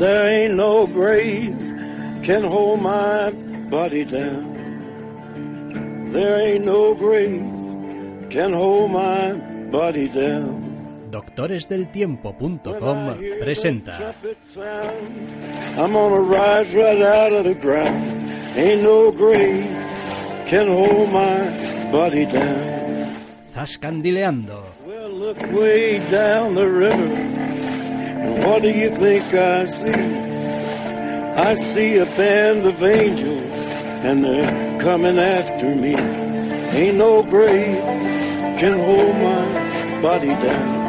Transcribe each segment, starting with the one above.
There ain't no grave can hold my body down. There ain't no grave can hold my body down. Doctoresdeltiempo.com presenta I'm gonna rise right out of the ground. Ain't no grave can hold my body down. Zascandileando. Well, look way down the river. What do you think I see? I see a band of angels, and they're coming after me. Ain't no grave can hold my body down.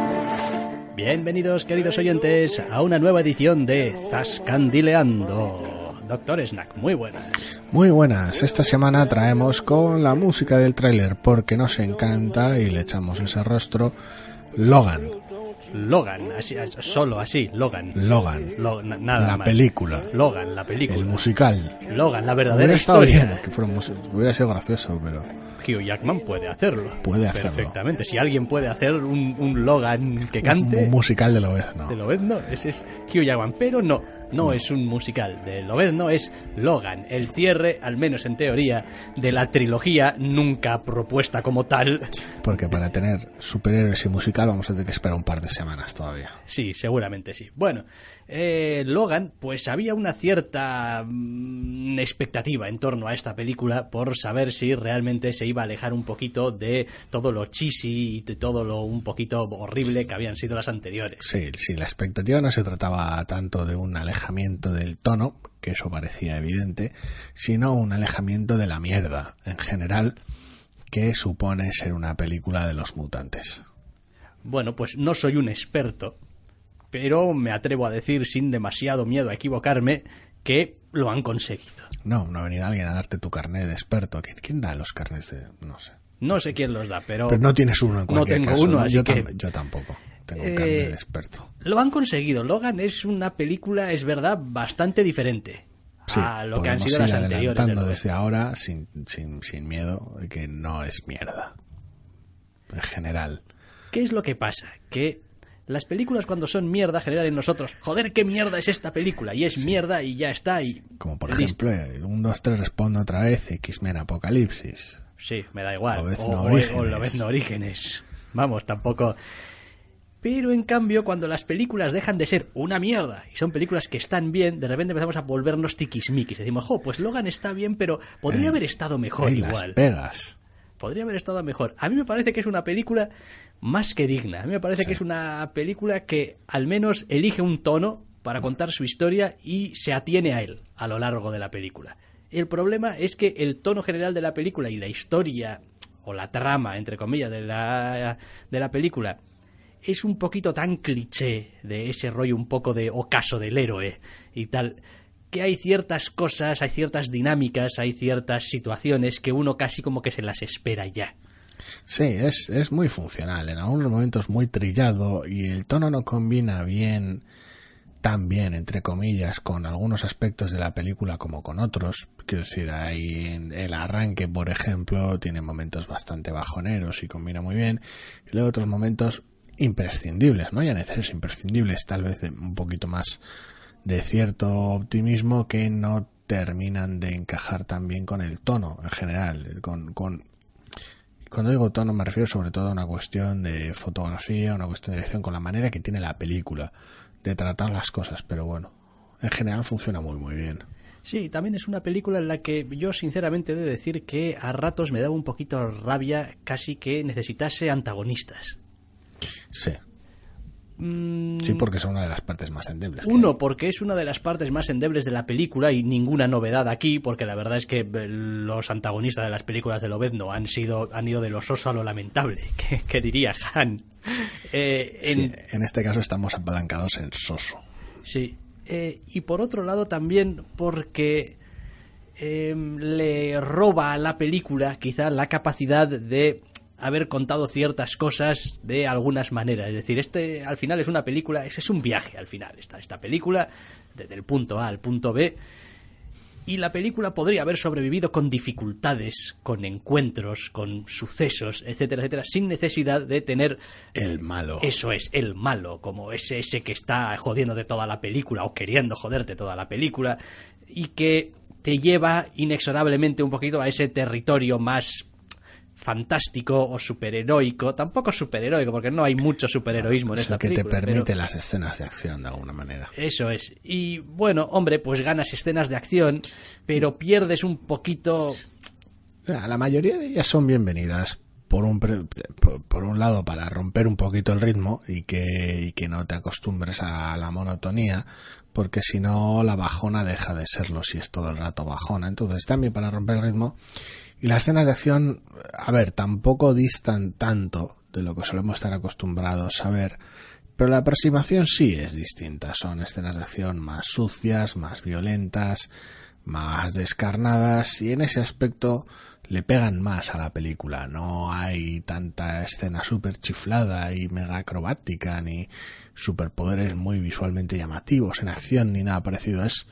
Bienvenidos, queridos oyentes, a una nueva edición de Zascandileando. Doctor Snack, muy buenas. Muy buenas, esta semana traemos con la música del tráiler porque nos encanta y le echamos ese rostro Logan, Logan, así, as- solo así, Logan. Logan, Lo- na- nada la más. película, Logan, la película. el musical. Logan, la verdadera Hubiera historia. bien que fuera un hubiera sido gracioso, pero Hugh Jackman puede hacerlo. Puede hacerlo. Perfectamente. Si alguien puede hacer un, un Logan que un cante, musical de lo ves, no. de Lobezno, ese es Hugh Jackman. Pero no, no es un musical. De Lobezno es Logan, el cierre, al menos en teoría, de la trilogía nunca propuesta como tal. Porque para tener superhéroes y musical vamos a tener que esperar un par de semanas todavía. Sí, seguramente sí. Bueno, eh, Logan, pues había una cierta mm, expectativa en torno a esta película por saber si realmente se iba a alejar un poquito de todo lo cheesy y de todo lo un poquito horrible que habían sido las anteriores. Sí, sí, la expectativa no se trataba tanto de un alejamiento del tono, que eso parecía evidente, sino un alejamiento de la mierda en general que supone ser una película de los mutantes. Bueno, pues no soy un experto, pero me atrevo a decir sin demasiado miedo a equivocarme que lo han conseguido. No, no ha venido alguien a darte tu carnet de experto. ¿Quién, quién da los carnets de...? No sé. No sé quién los da, pero, Pero no tienes uno en no cualquier tengo caso, uno, ¿no? así yo, que tam- yo tampoco. Tengo un Eh, carnet de experto. lo han conseguido. Logan es una película, es verdad, bastante diferente Sí, a lo que han sido ir las anteriores. adelantando desde ahora sin, sin, sin miedo de que no es mierda. En general. ¿Qué es lo que pasa? Que las películas cuando son mierda generan en nosotros, joder, qué mierda es esta película, y es mierda y ya está, y Como por listo. ejemplo, el 1, 2, 3 responde otra vez X-Men Apocalipsis. Sí, me da igual. O, o- Orígenes. o Lobezno Orígenes. Vamos, tampoco. Pero en cambio, cuando las películas dejan de ser una mierda y son películas que están bien, de repente empezamos a volvernos tiquismiquis. Decimos, jo, pues Logan está bien, pero podría Eh, haber estado mejor Ahí las igual. pegas. Podría haber estado mejor. A mí me parece que es una película más que digna. A mí me parece que es una película que al menos elige un tono para contar su historia y se atiene a él a lo largo de la película. El problema es que el tono general de la película y la historia o la trama, entre comillas, de la, de la película es un poquito tan cliché de ese rollo un poco de ocaso del héroe y tal que hay ciertas cosas, hay ciertas dinámicas, hay ciertas situaciones que uno casi como que se las espera ya. Sí, es, es muy funcional. En algunos momentos muy trillado y el tono no combina bien, tan bien, entre comillas, con algunos aspectos de la película como con otros. Quiero decir, hay en el arranque, por ejemplo, tiene momentos bastante bajoneros y combina muy bien. Y luego otros momentos imprescindibles, ¿no? Ya necesarios imprescindibles, tal vez un poquito más de cierto optimismo que no terminan de encajar tan bien con el tono en general, con, con cuando digo tono me refiero sobre todo a una cuestión de fotografía, una cuestión de dirección, con la manera que tiene la película de tratar las cosas, pero bueno, en general funciona muy muy bien. Sí, también es una película en la que yo sinceramente he de decir que a ratos me daba un poquito rabia casi que necesitase antagonistas. Sí, sí, porque son una de las partes más endebles. que Uno, porque es una de las partes más endebles de la película y ninguna novedad aquí, porque la verdad es que eh, los antagonistas de las películas de Lobezno han sido han ido de lo soso a lo lamentable. ¿Qué, qué diría Han? Eh, en- Sí, en este caso estamos apalancados en soso. Sí. Eh, y por otro lado también porque eh, le roba a la película quizá la capacidad de haber contado ciertas cosas de algunas maneras. Es decir, este al final es una película, es, es un viaje al final, esta, esta película, desde el punto A al punto B. y la película podría haber sobrevivido con dificultades, con encuentros, con sucesos, etcétera, etcétera, sin necesidad de tener El malo. eso es, el malo, como ese, ese que está jodiendo de toda la película o queriendo joderte toda la película y que te lleva inexorablemente un poquito a ese territorio más fantástico o superheroico, tampoco superheroico porque no hay mucho superheroísmo en Es esta que te película, pero- permite las escenas de acción de alguna manera. eso es. Y bueno, hombre, pues ganas escenas de acción, pero pierdes un poquito. La mayoría de ellas son bienvenidas. Por un, por un lado, para romper un poquito el ritmo y que, y que no te acostumbres a la monotonía, porque si no, la bajona deja de serlo si es todo el rato bajona. Entonces, también para romper el ritmo. Y las escenas de acción, a ver, tampoco distan tanto de lo que solemos estar acostumbrados a ver, pero la aproximación sí es distinta. Son escenas de acción más sucias, más violentas, más descarnadas y en ese aspecto le pegan más a la película. No hay tanta escena súper chiflada y mega acrobática ni superpoderes muy visualmente llamativos en acción ni nada parecido. Es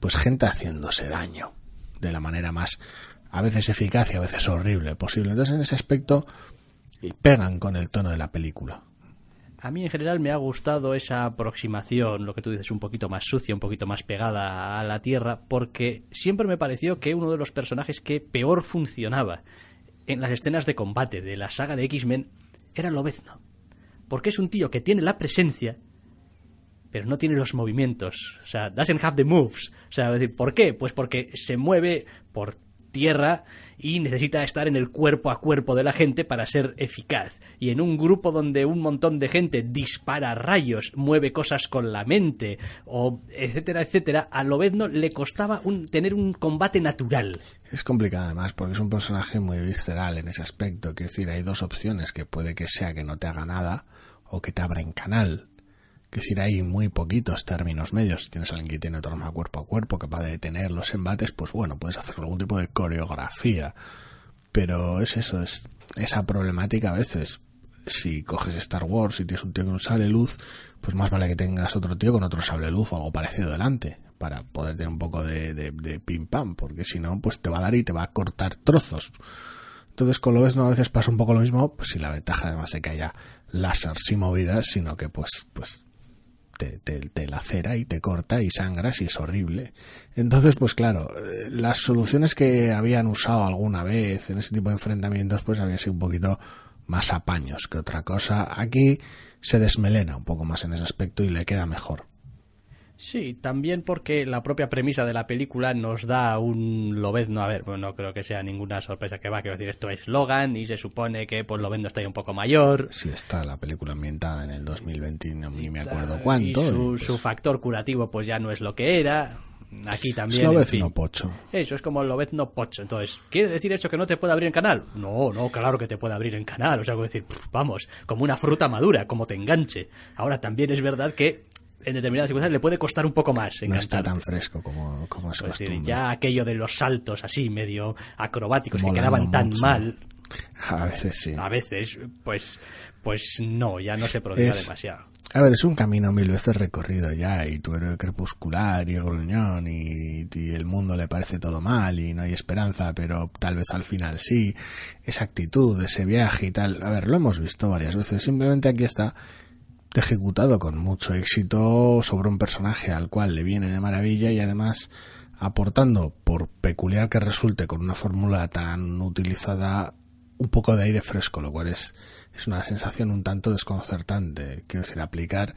pues gente haciéndose daño de la manera más a veces eficaz y a veces horrible posible. Entonces en ese aspecto pegan con el tono de la película. A mí en general me ha gustado esa aproximación, lo que tú dices, un poquito más sucia, un poquito más pegada a la tierra, porque siempre me pareció que uno de los personajes que peor funcionaba en las escenas de combate de la saga de X-Men era Lobezno. Porque es un tío que tiene la presencia, pero no tiene los movimientos. O sea, doesn't have the moves. O sea, ¿por qué? Pues porque se mueve por tierra y necesita estar en el cuerpo a cuerpo de la gente para ser eficaz. Y en un grupo donde un montón de gente dispara rayos, mueve cosas con la mente, o etcétera, etcétera, a Lobezno le costaba un, tener un combate natural. Es complicado además porque es un personaje muy visceral en ese aspecto. Quiero decir, hay dos opciones que puede que sea que no te haga nada o que te abra en canal. Quiero decir, hay muy poquitos términos medios. Si tienes alguien que tiene otra arma cuerpo a cuerpo, capaz de detener los embates, pues bueno, puedes hacer algún tipo de coreografía. Pero es eso, es esa problemática a veces. Si coges Star Wars y tienes un tío con un sable luz, pues más vale que tengas otro tío con otro sable luz o algo parecido delante, para poder tener un poco de, de, de pim pam, porque si no, pues te va a dar y te va a cortar trozos. Entonces con lo ves no a veces pasa un poco lo mismo, pues si la ventaja además de que haya láser sin movidas, sino que pues, pues te, te, te, lacera y te corta y sangras y es horrible. Entonces, pues claro, eh, las soluciones que habían usado alguna vez en ese tipo de enfrentamientos, pues habían sido un poquito más apaños que otra cosa. Aquí se desmelena un poco más en ese aspecto y le queda mejor. Sí, también porque la propia premisa de la película nos da un Lobezno. A ver, pues no creo que sea ninguna sorpresa que va. Quiero decir, esto es Logan y se supone que pues Lobezno está ahí un poco mayor. Sí, está la película ambientada en el 2020, no, ni me acuerdo cuánto. Y su, y, pues, su, factor curativo pues ya no es lo que era. Aquí también. Es Lobezno fin. pocho. Eso es como Lobezno pocho. Entonces, ¿quiere decir eso que no te puede abrir en canal? No, no, claro que te puede abrir en canal. O sea, quiero decir, pff, vamos, como una fruta madura, como te enganche. Ahora también es verdad que en determinadas circunstancias le puede costar un poco más. No está tan fresco como, como es Es decir, costumbre. ya aquello de los saltos así, medio acrobáticos, que Molando quedaban tan mucho. mal, A veces sí. a veces, pues, pues no, ya no se prodiga Es- demasiado. A ver, es un camino mil veces recorrido ya, y tu héroe crepuscular y gruñón, y, y el mundo le parece todo mal, y no hay esperanza, pero tal vez al final sí. Esa actitud, ese viaje y tal. A ver, lo hemos visto varias veces. Simplemente aquí está ejecutado con mucho éxito sobre un personaje al cual le viene de maravilla y además aportando, por peculiar que resulte con una fórmula tan utilizada, un poco de aire fresco, lo cual es, es una sensación un tanto desconcertante. Quiero decir, aplicar,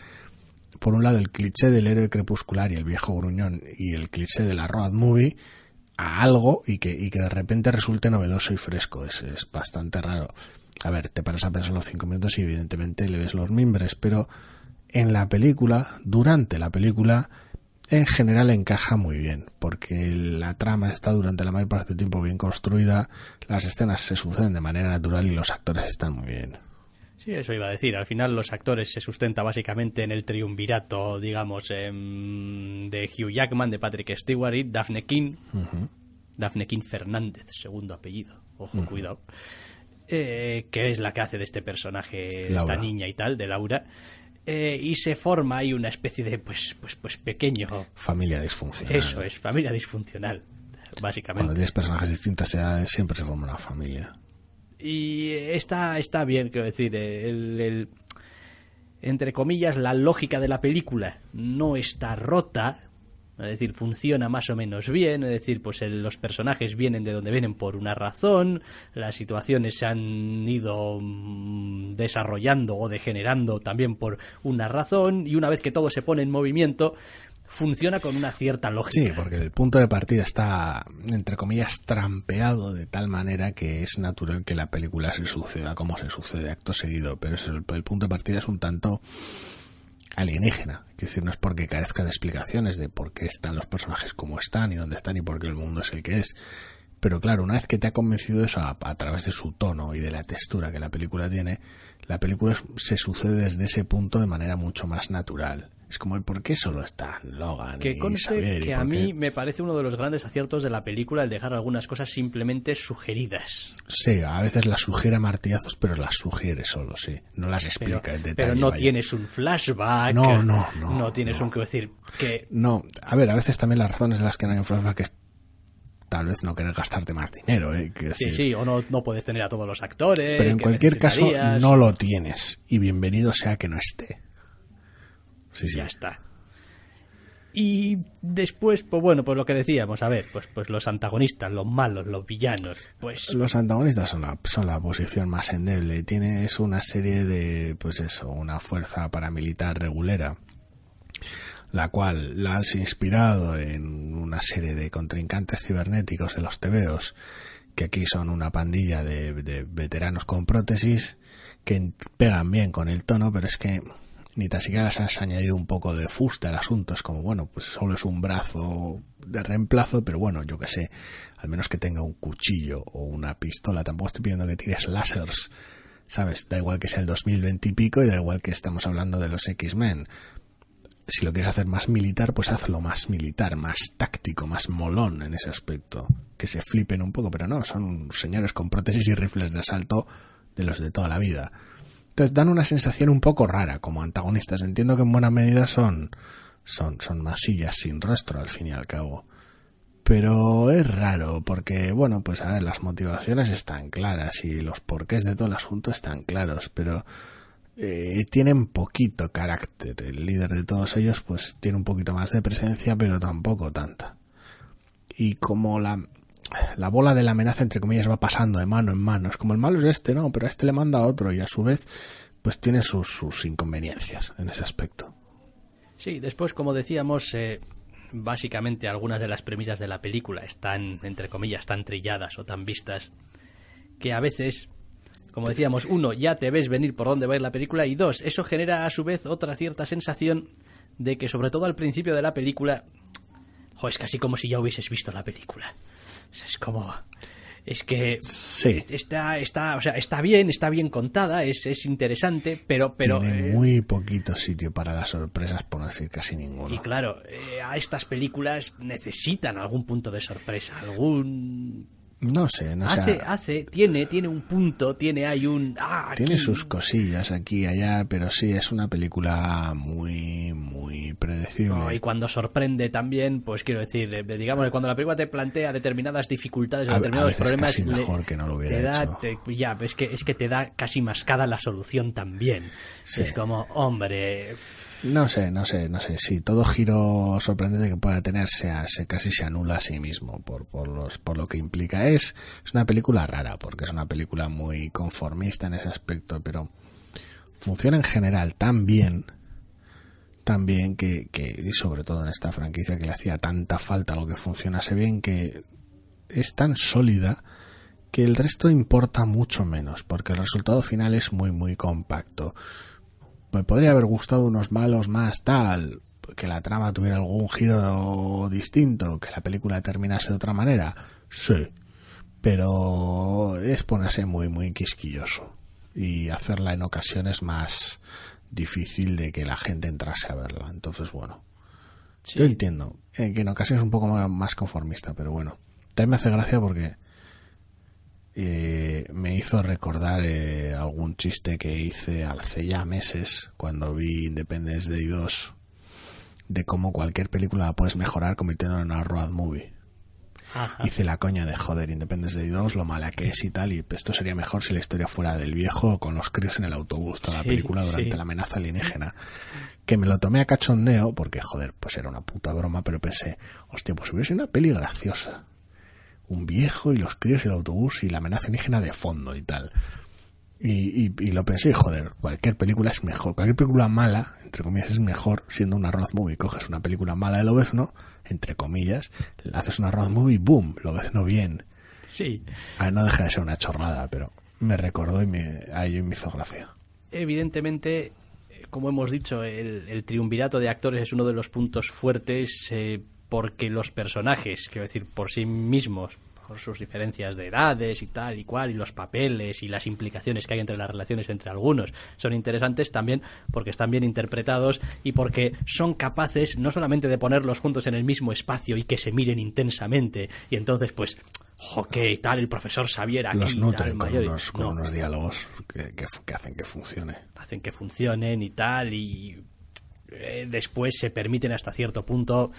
por un lado, el cliché del héroe crepuscular y el viejo gruñón y el cliché de la road movie a algo y que, y que de repente resulte novedoso y fresco. Es, es bastante raro. A ver, te paras a pensar los cinco minutos y evidentemente le ves los mimbres, pero en la película, durante la película, en general encaja muy bien, porque la trama está durante la mayor parte del tiempo bien construida, las escenas se suceden de manera natural y los actores están muy bien. Sí, eso iba a decir. Al final los actores se sustenta básicamente en el triunvirato, digamos, em, de Hugh Jackman, de Patrick Stewart y Daphne King. Daphne King Fernández, segundo apellido. Ojo, cuidado. Eh, que es la que hace de este personaje, Laura. esta niña y tal, de Laura. Eh, y se forma ahí una especie de, pues, pues, pues pequeño. Familia disfuncional. Eso es, familia disfuncional. básicamente. Cuando tienes personajes distintas edades siempre se forma una familia. Y está, está bien, quiero decir, el, el- entre comillas, la lógica de la película no está rota, es decir, funciona más o menos bien, es decir, pues el- los personajes vienen de donde vienen por una razón, las situaciones se han ido mm, desarrollando o degenerando también por una razón, y una vez que todo se pone en movimiento, funciona con una cierta lógica. Sí, porque el punto de partida está, entre comillas, trampeado de tal manera que es natural que la película se suceda como se sucede acto seguido, pero el punto de partida es un tanto alienígena. Es decir, no es porque carezca de explicaciones de por qué están los personajes como están y dónde están y por qué el mundo es el que es. Pero claro, una vez que te ha convencido eso a, través de su tono y de la textura que la película tiene, la película se sucede desde ese punto de manera mucho más natural. Es como el por qué solo están Logan Que y y que a mí me parece uno de los grandes aciertos de la película el dejar algunas cosas simplemente sugeridas. Sí, a veces las sugiere a martillazos, pero las sugiere solo, sí. No las Pero, explica en detalle. pero no vaya. tienes un flashback. No, no, no, tienes no. un que decir que No, a ver, a veces también las razones de las que no hay un flashback es tal vez no querer gastarte más dinero, ¿eh? Sí, decir, sí, o no, no puedes tener a todos los actores. Pero en cualquier caso no lo tienes. Y bienvenido sea que no esté. Sí, sí. Ya está. Y después, pues bueno, pues lo que decíamos, a ver, pues, pues los antagonistas, los malos, los villanos, pues Los antagonistas son la, son la posición más endeble. Tienes una serie de, pues eso, una fuerza paramilitar regulera, la cual la has inspirado en una serie de contrincantes cibernéticos de los tebeos, que aquí son una pandilla de, de veteranos con prótesis, que pegan bien con el tono, pero es que ni tan siquiera les has añadido un poco de fusta al asunto. Es como, bueno, pues solo es un brazo de reemplazo, pero bueno, yo que sé, al menos que tenga un cuchillo o una pistola. Tampoco estoy pidiendo que tires lásers, ¿sabes? Da igual que sea el 2020 y pico y da igual que estamos hablando de los X-Men. Si lo quieres hacer más militar, pues hazlo más militar, más táctico, más molón en ese aspecto. Que se flipen un poco, pero no, son señores con prótesis y rifles de asalto de los de toda la vida. Entonces dan una sensación un poco rara como antagonistas. Entiendo que en buena medida son, son, son masillas sin rostro al fin y al cabo. Pero es raro porque, bueno, pues a ver, las motivaciones están claras y los porqués de todo el asunto están claros, pero eh, tienen poquito carácter. El líder de todos ellos pues tiene un poquito más de presencia, pero tampoco tanta. Y como la, la bola de la amenaza, entre comillas, va pasando de mano en mano. Es como el malo es este, no, pero a este le manda a otro y a su vez, pues tiene sus, sus inconveniencias en ese aspecto. Sí, después, como decíamos, eh, básicamente algunas de las premisas de la película están, entre comillas, tan trilladas o tan vistas que a veces, como decíamos, uno, ya te ves venir por dónde va a ir la película y dos, eso genera a su vez otra cierta sensación de que, sobre todo al principio de la película, es casi como si ya hubieses visto la película. Es como... Es que Sí. está, está, o sea, está bien, está bien contada, es, es interesante, pero, pero tiene eh, muy poquito sitio para las sorpresas, por no decir casi ninguno. y claro, eh, a estas películas necesitan algún punto de sorpresa, algún No sé, no hace, hace, tiene, tiene un punto, tiene hay un ah, Tiene sus cosillas aquí y allá, pero sí, es una película muy, muy predecible. No, y cuando sorprende también, pues quiero decir, digamos que cuando la película te plantea determinadas dificultades o A- determinados problemas, casi le- mejor que no lo hubiera te da, hecho. te- ya, es que es que te da casi mascada la solución también. Sí. Es como, hombre, No sé, no sé, no sé. Sí, todo giro sorprendente que pueda tener se, se casi se anula a sí mismo por, por, los, por lo que implica. Es, es una película rara, porque es una película muy conformista en ese aspecto, pero funciona en general tan bien, tan bien que, que, y sobre todo en esta franquicia que le hacía tanta falta lo que funcionase bien, que es tan sólida que el resto importa mucho menos, porque el resultado final es muy, muy compacto me podría haber gustado unos malos más tal, que la trama tuviera algún giro distinto, que la película terminase de otra manera. Sí, pero es ponerse muy, muy quisquilloso y hacerla en ocasiones más difícil de que la gente entrase a verla. Entonces, bueno, sí. yo entiendo eh, que en ocasiones es un poco más conformista, pero bueno, también me hace gracia porque eh, me hizo recordar eh, algún chiste que hice hace ya meses cuando vi Independence Day 2 de cómo cualquier película la puedes mejorar convirtiéndola en una road movie. Ajá. hice la coña de joder Independence Day 2, lo mala que es y tal, y esto sería mejor si la historia fuera del viejo con los críos en el autobús, toda Sí, la película durante sí. la amenaza alienígena. Que me lo tomé a cachondeo, porque joder, pues era una puta broma, pero pensé, hostia, pues hubiera sido una peli graciosa. Un viejo y los críos y el autobús y la amenaza alienígena de fondo y tal. Y, y, y lo pensé, joder, cualquier película es mejor. Cualquier película mala, entre comillas, es mejor siendo una road movie. Coges una película mala de Lobezno, entre comillas, le haces una road movie, boom, Lobezno bien. Sí, A ver, no deja de ser una chorrada, pero me recordó y me, a ello me hizo gracia. evidentemente, eh, como hemos dicho, el, el triunvirato de actores es uno de los puntos fuertes eh, porque los personajes, quiero decir, por sí mismos, por sus diferencias de edades y tal y cual, y los papeles y las implicaciones que hay entre las relaciones entre algunos, son interesantes también porque están bien interpretados y porque son capaces no solamente de ponerlos juntos en el mismo espacio y que se miren intensamente, y entonces pues... Ok, tal, el profesor Xavier aquí, Los tal, nutren con unos, con no, unos diálogos que, que, que hacen que funcione. hacen que funcionen y tal y eh, después se permiten hasta cierto punto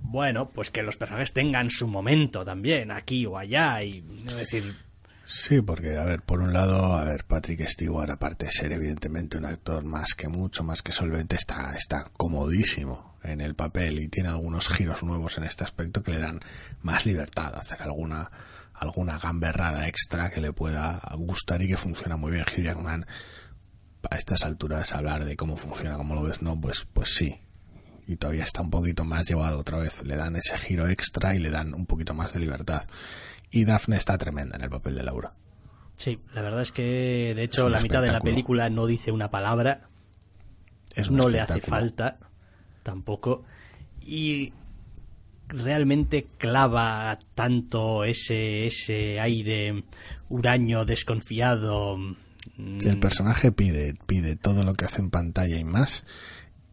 bueno pues que los personajes tengan su momento también aquí o allá y decir Sí, porque, a ver, por un lado, a ver, Patrick Stewart, aparte de ser evidentemente un actor más que mucho, más que solvente, está, está comodísimo en el papel y tiene algunos giros nuevos en este aspecto que le dan más libertad a hacer alguna, alguna gamberrada extra que le pueda gustar y que funciona muy bien. Hugh Jackman, a estas alturas, hablar de cómo funciona, cómo lo ves, no, pues, pues sí. Y todavía está un poquito más llevado otra vez. Le dan ese giro extra y le dan un poquito más de libertad. Y Daphne está tremenda en el papel de Laura. sí la verdad es que de hecho la mitad de la película no dice una palabra Es un no le hace falta tampoco y realmente clava tanto ese ese aire huraño desconfiado Sí, El mm, personaje pide, pide todo lo que hace en pantalla y más,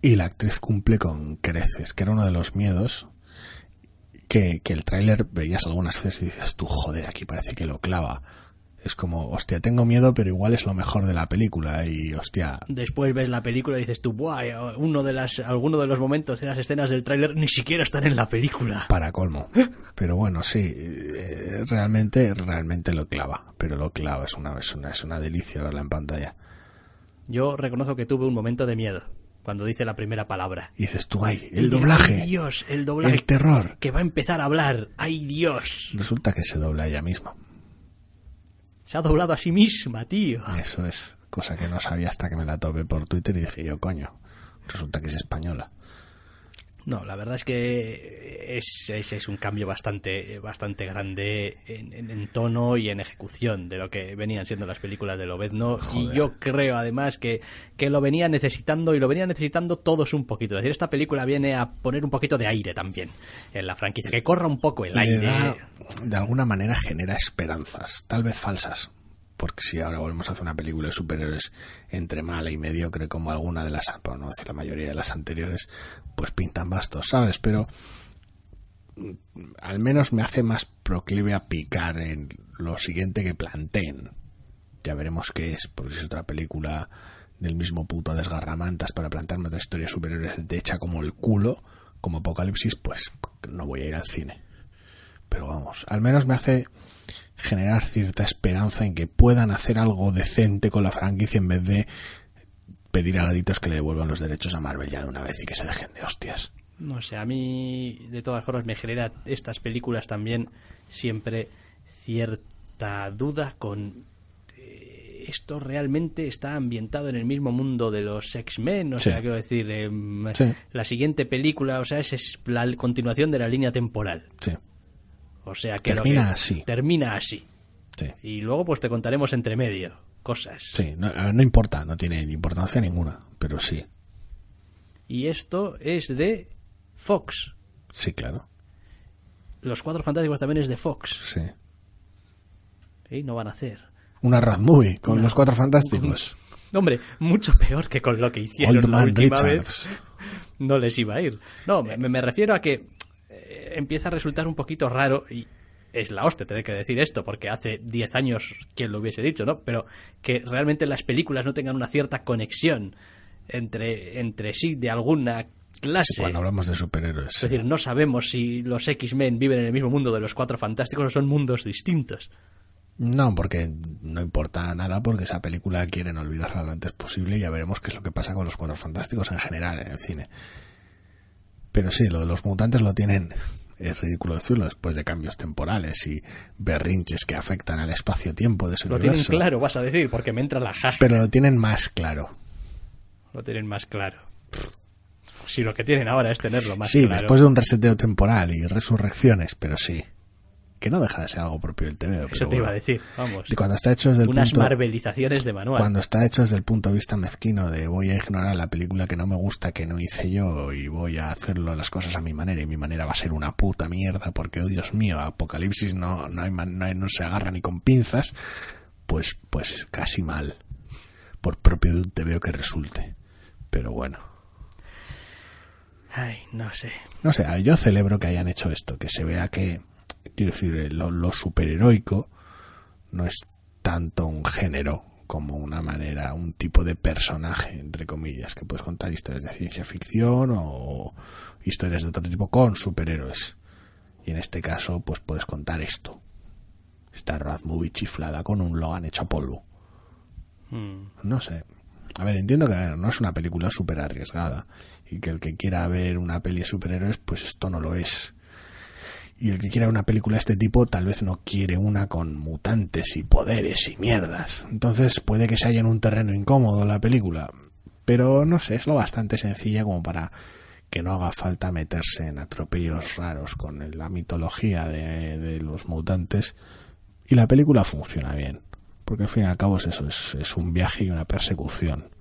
y la actriz cumple con creces, que era uno de los miedos que, que el tráiler veías algunas veces y dices, tú joder, aquí parece que lo clava. Es como, hostia, tengo miedo, pero igual es lo mejor de la película, y hostia, después ves la película y dices tú, Buah, uno de las, alguno de los momentos de las escenas del tráiler ni siquiera están en la película. para colmo. Pero bueno, sí, eh, realmente, realmente lo clava, pero lo clava, es una, es una, es una delicia verla en pantalla. Yo reconozco que tuve un momento de miedo cuando dice la primera palabra. Y dices tú, ay, el doblaje, ¡Ay, Dios, el doblaje. el terror. que va a empezar a hablar. ¡Ay, Dios! Resulta que se dobla ella misma. Se ha doblado a sí misma, tío. Eso es, cosa que no sabía hasta que me la topé por Twitter y dije yo, coño, resulta que es española. No, la verdad es que es, es, es un cambio bastante, bastante grande en, en- en tono y en ejecución de lo que venían siendo las películas de Lobezno. Y yo creo, además, que, que lo venía necesitando y lo venía necesitando todos un poquito. Es decir, esta película viene a poner un poquito de aire también en la franquicia, que corra un poco el Le aire. da- de alguna manera genera esperanzas, tal vez falsas. Porque si ahora volvemos a hacer una película de superhéroes entre mala y mediocre como alguna de las, por no decir la mayoría de las anteriores, pues pintan bastos, ¿sabes? Pero mm, al menos me hace más proclive a picar en lo siguiente que planteen. Ya veremos qué es, porque es otra película del mismo puto desgarramantas para plantearme otra historia de superhéroes de hecha como el culo, como Apocalipsis, pues no voy a ir al cine. Pero vamos, al menos me hace generar cierta esperanza en que puedan hacer algo decente con la franquicia en vez de pedir a gritos que le devuelvan los derechos a Marvel ya de una vez y que se dejen de hostias. No sé, a mí de todas formas me genera estas películas también siempre cierta duda con eh, esto realmente está ambientado en el mismo mundo de los X-Men, o Sí. sea, quiero decir, em, Sí. la siguiente película, o sea, es, es la continuación de la línea temporal. Sí, O sea, que lo Termina que- así. Termina así. sí. Y luego pues te contaremos entre medio cosas. Sí, no, ver, no importa, no tiene importancia ninguna, pero sí, Y esto es de Fox. sí, claro, Los Cuatro Fantásticos también es de Fox. sí. Y no van a hacer. Una Rad Movie con Una- los cuatro fantásticos. Hombre, mucho peor que con lo que hicieron Old la Man última Richards. vez. No les iba a ir. No, me, me refiero a que eh, empieza a resultar un poquito raro y es la hostia tener que decir esto porque hace 10 años quien lo hubiese dicho, ¿no? Pero que realmente las películas no tengan una cierta conexión entre, entre sí de alguna clase. Cuando hablamos de superhéroes. Es decir, no sabemos si los X-Men viven en el mismo mundo de los Cuatro Fantásticos o son mundos distintos. No, porque no importa nada porque esa película quieren olvidarla lo antes posible y ya veremos qué es lo que pasa con los Cuatro Fantásticos en general en el cine. Pero sí, lo de los mutantes lo tienen es ridículo decirlo después de cambios temporales y berrinches que afectan al espacio-tiempo de ese Lo universo. tienen claro, vas a decir, porque me entra la jaja. Pero lo tienen más claro. Lo tienen más claro. Si lo que tienen ahora es tenerlo más sí, claro. después de un reseteo temporal y resurrecciones, pero sí. Que no deja de ser algo propio del TV. Eso te iba a decir, vamos. Y cuando está hecho desde el Unas punto... marvelizaciones de manual. Cuando está hecho desde el punto de vista mezquino de voy a ignorar la película que no me gusta, que no hice yo, y voy a hacerlo las cosas a mi manera, y mi manera va a ser una puta mierda, porque, oh Dios mío, Apocalipsis no, no, hay no, hay- no se agarra ni con pinzas, pues, pues casi mal. Por propio de un TVO que resulte. Pero bueno. Ay, no sé. No sé, yo celebro que hayan hecho esto, que se vea que, quiero decir, lo, lo superheroico no es tanto un género como una manera, un tipo de personaje, entre comillas, que puedes contar historias de ciencia ficción o historias de otro tipo con superhéroes. Y en este caso, pues puedes contar esto. Esta road movie chiflada con un Logan hecho polvo. Mm. No sé. A ver, entiendo que a ver, no es una película súper arriesgada y que el que quiera ver una peli de superhéroes, pues esto no lo es. Y el que quiera una película de este tipo tal vez no quiere una con mutantes y poderes y mierdas. Entonces puede que se haya en un terreno incómodo la película. Pero no sé, es lo bastante sencilla como para que no haga falta meterse en atropellos raros con la mitología de, los mutantes. Y la película funciona bien. Porque al fin y al cabo es eso, es, es un viaje y una persecución.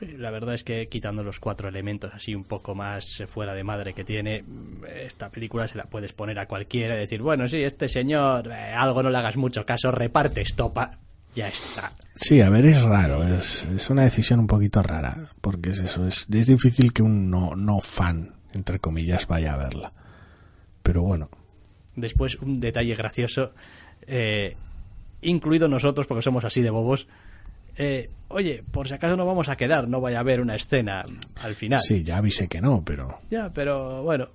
La verdad es que quitando los cuatro elementos así un poco más eh, fuera de madre que tiene, mm, esta película se la puedes poner a cualquiera y decir, bueno, sí, este señor, eh, algo no le hagas mucho caso, reparte estopa, ya está. Sí, a ver, es raro, es, es una decisión un poquito rara, porque es eso, es, es difícil que un no, no fan, entre comillas, vaya a verla. Pero bueno, Después, un detalle gracioso, eh, incluido nosotros, porque somos así de bobos. Eh, oye, por si acaso no vamos a quedar, no vaya a haber una escena al final. sí, ya avisé que no, pero Ya, pero bueno,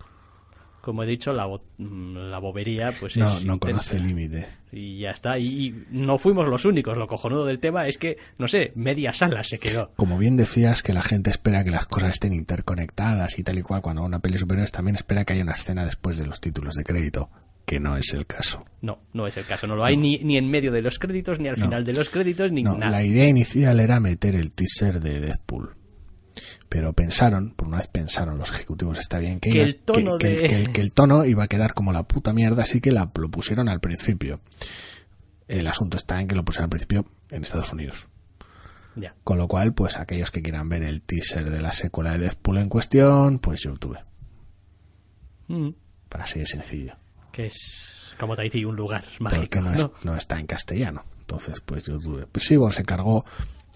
como he dicho, la, bo- mm, la bobería pues no, es no intensa. conoce límite. Y ya está. Y, y no fuimos los únicos. Lo cojonudo del tema es que, no sé, media sala se quedó. Como bien decías, que la gente espera que las cosas estén interconectadas y tal y cual, cuando una peli superior también espera que haya una escena después de los títulos de crédito, que no es el caso. No, no es el caso. No lo hay ni, ni en medio de los créditos, ni al No. final de los créditos, ni No, nada. la idea inicial era meter el teaser de Deadpool. Pero pensaron, por una vez pensaron los ejecutivos, está bien, que, Que iba- el tono que- de- que el- que el tono iba a quedar como la puta mierda, así que la, lo pusieron al principio. El asunto está en que lo pusieron al principio en Estados Unidos. Ya. Con lo cual, pues aquellos que quieran ver el teaser de la secuela de Deadpool en cuestión, pues YouTube. Mm, Así de sencillo. Que es, como te dice, un lugar Porque mágico. no, es- ¿no? está en castellano. Entonces, pues YouTube. Pues sí, bueno, se cargó.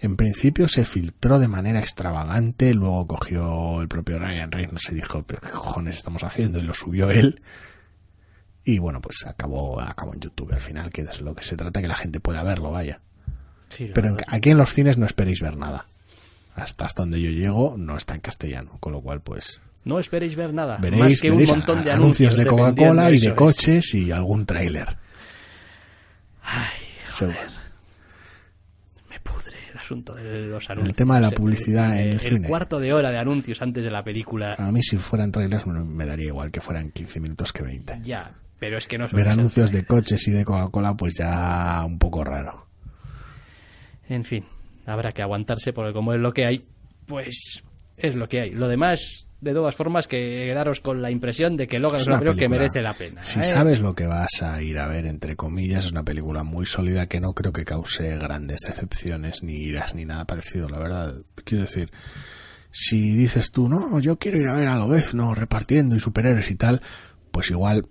En principio se filtró de manera extravagante, luego cogió el propio Ryan Reynolds y dijo, pero qué cojones estamos haciendo, y lo subió él. Y bueno, pues acabó, acabó en YouTube al final, que es lo que se trata, que la gente pueda verlo, vaya. Sí, Pero en- aquí en los cines no esperéis ver nada. Hasta, hasta donde yo llego no está en castellano, con lo cual pues No esperéis ver nada. veréis, más que un montón de anuncios de vendiendo Coca-Cola y de es. coches y algún tráiler. Ay, Seguro. me pudre el asunto de los anuncios. tema de la El- publicidad en el el cine. Cuarto de hora de anuncios antes de la película. A mí si fueran trailers me daría igual que fueran 15 minutos que 20. Ya, pero es que no Ver anuncios de coches y de Coca-Cola pues ya un poco raro. En fin, habrá que aguantarse porque como es lo que hay, pues es lo que hay. Lo demás, de todas formas, que quedaros con la impresión de que Logan es una película que merece la pena. Si ¿eh? sabes lo que vas a ir a ver, entre comillas, es una película muy sólida que no creo que cause grandes decepciones, ni iras, ni nada parecido, la verdad. Quiero decir, si dices tú, no, yo quiero ir a ver a lo vez, no, repartiendo y superhéroes y tal, pues igual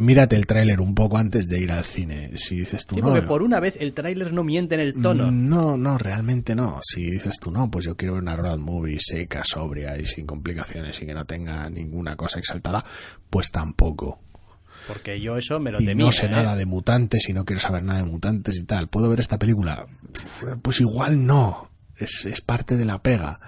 mírate el tráiler un poco antes de ir al cine. Si dices tú, Sí, no, porque por una vez el tráiler no miente en el tono. Mm, No, no, realmente no. Si dices tú no, pues yo quiero ver una road movie seca, sobria y sin complicaciones y que no tenga ninguna cosa exaltada, pues tampoco. Porque yo eso me lo Y temía. no sé ¿eh? nada de mutantes y no quiero saber nada de mutantes y tal. ¿Puedo ver esta película? Pues igual no. Es, es parte de la pega.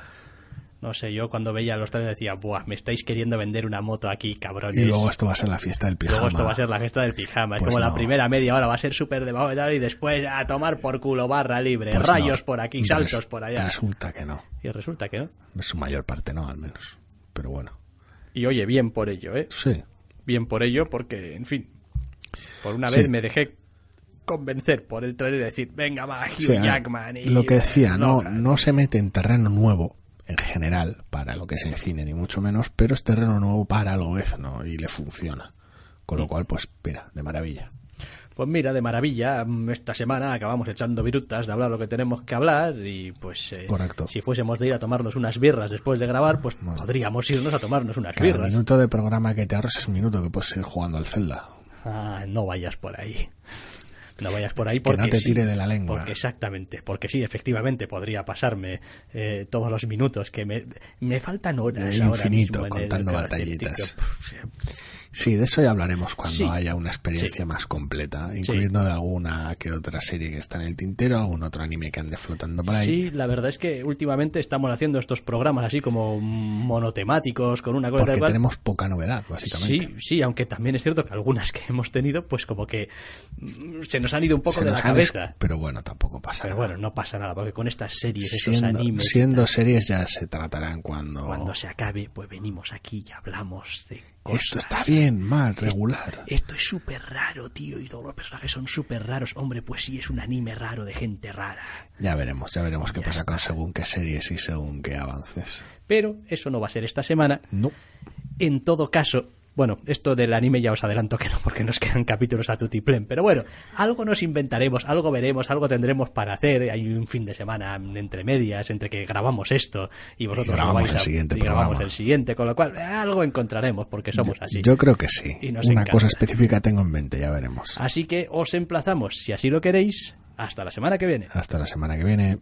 No sé, yo cuando veía los trailers decía, buah, me estáis queriendo vender una moto aquí, cabrones. Y luego esto va a ser la fiesta del pijama. Luego esto va a ser la fiesta del pijama. es Pues como la primera media hora va a ser súper de tal, y después a tomar por culo, barra libre, Pues rayos no. por aquí, Res- saltos por allá. Resulta que no. Y resulta que no. En su mayor parte no, al menos. Pero bueno. Y oye, bien por ello, ¿eh? Sí. Bien por ello, porque, en fin, por una Sí. vez me dejé convencer por el trailer y decir, venga, va, Hugh Sí, a- Jackman. Y, lo que decía, no, Logan". no se mete en terreno nuevo en general para lo que es el cine, ni mucho menos, pero es terreno nuevo para el gobierno y le funciona. Con lo cual, pues, mira, de maravilla. Pues mira, de maravilla, mm, esta semana acabamos echando virutas de hablar lo que tenemos que hablar y pues eh, Correcto. si fuésemos de ir a tomarnos unas birras después de grabar, pues podríamos irnos a tomarnos unas Cada birras. minuto de programa que te ahorras es un minuto que puedes seguir jugando al Zelda. Ah, no vayas por ahí. No vayas por ahí Que porque no te sí, tire de la lengua. porque exactamente, porque sí, efectivamente podría pasarme eh, todos los minutos que me, me faltan horas De ahora infinito, mismo en el contando Karate batallitas. Sí, de eso ya hablaremos cuando Sí. haya una experiencia Sí. más completa, incluyendo de alguna que otra serie que está en el tintero, algún otro anime que ande flotando por ahí. Sí, la verdad es que últimamente estamos haciendo estos programas así como monotemáticos, con una cosa porque tenemos poca novedad, básicamente. Sí, sí, aunque también es cierto que algunas que hemos tenido, pues como que mm, se nos han ido un poco Se de la des- cabeza. Pero bueno, tampoco pasa Pero nada. bueno, no pasa nada, porque con estas series, esos siendo, animes, y siendo series ya se tratarán cuando... cuando se acabe, pues venimos aquí y hablamos de cosas. Esto está bien, mal, regular. Esto es súper raro, tío, y todos los personajes son súper raros. Hombre, pues sí, es un anime raro de gente rara. Ya veremos, ya veremos qué pasa con según qué series y según qué avances. Pero eso no va a ser esta semana. No. En todo caso, bueno, esto del anime ya os adelanto que no, porque nos quedan capítulos a tutiplén. Pero bueno, algo nos inventaremos, algo veremos, algo tendremos para hacer. Hay un fin de semana entre medias, entre que grabamos esto y vosotros Y grabamos vais el a- siguiente y grabamos el siguiente, con lo cual eh, algo encontraremos, porque somos así. Yo creo que sí. Y nos Una encanta. cosa específica tengo en mente, ya veremos. Así que os emplazamos, si así lo queréis, hasta la semana que viene. Hasta la semana que viene.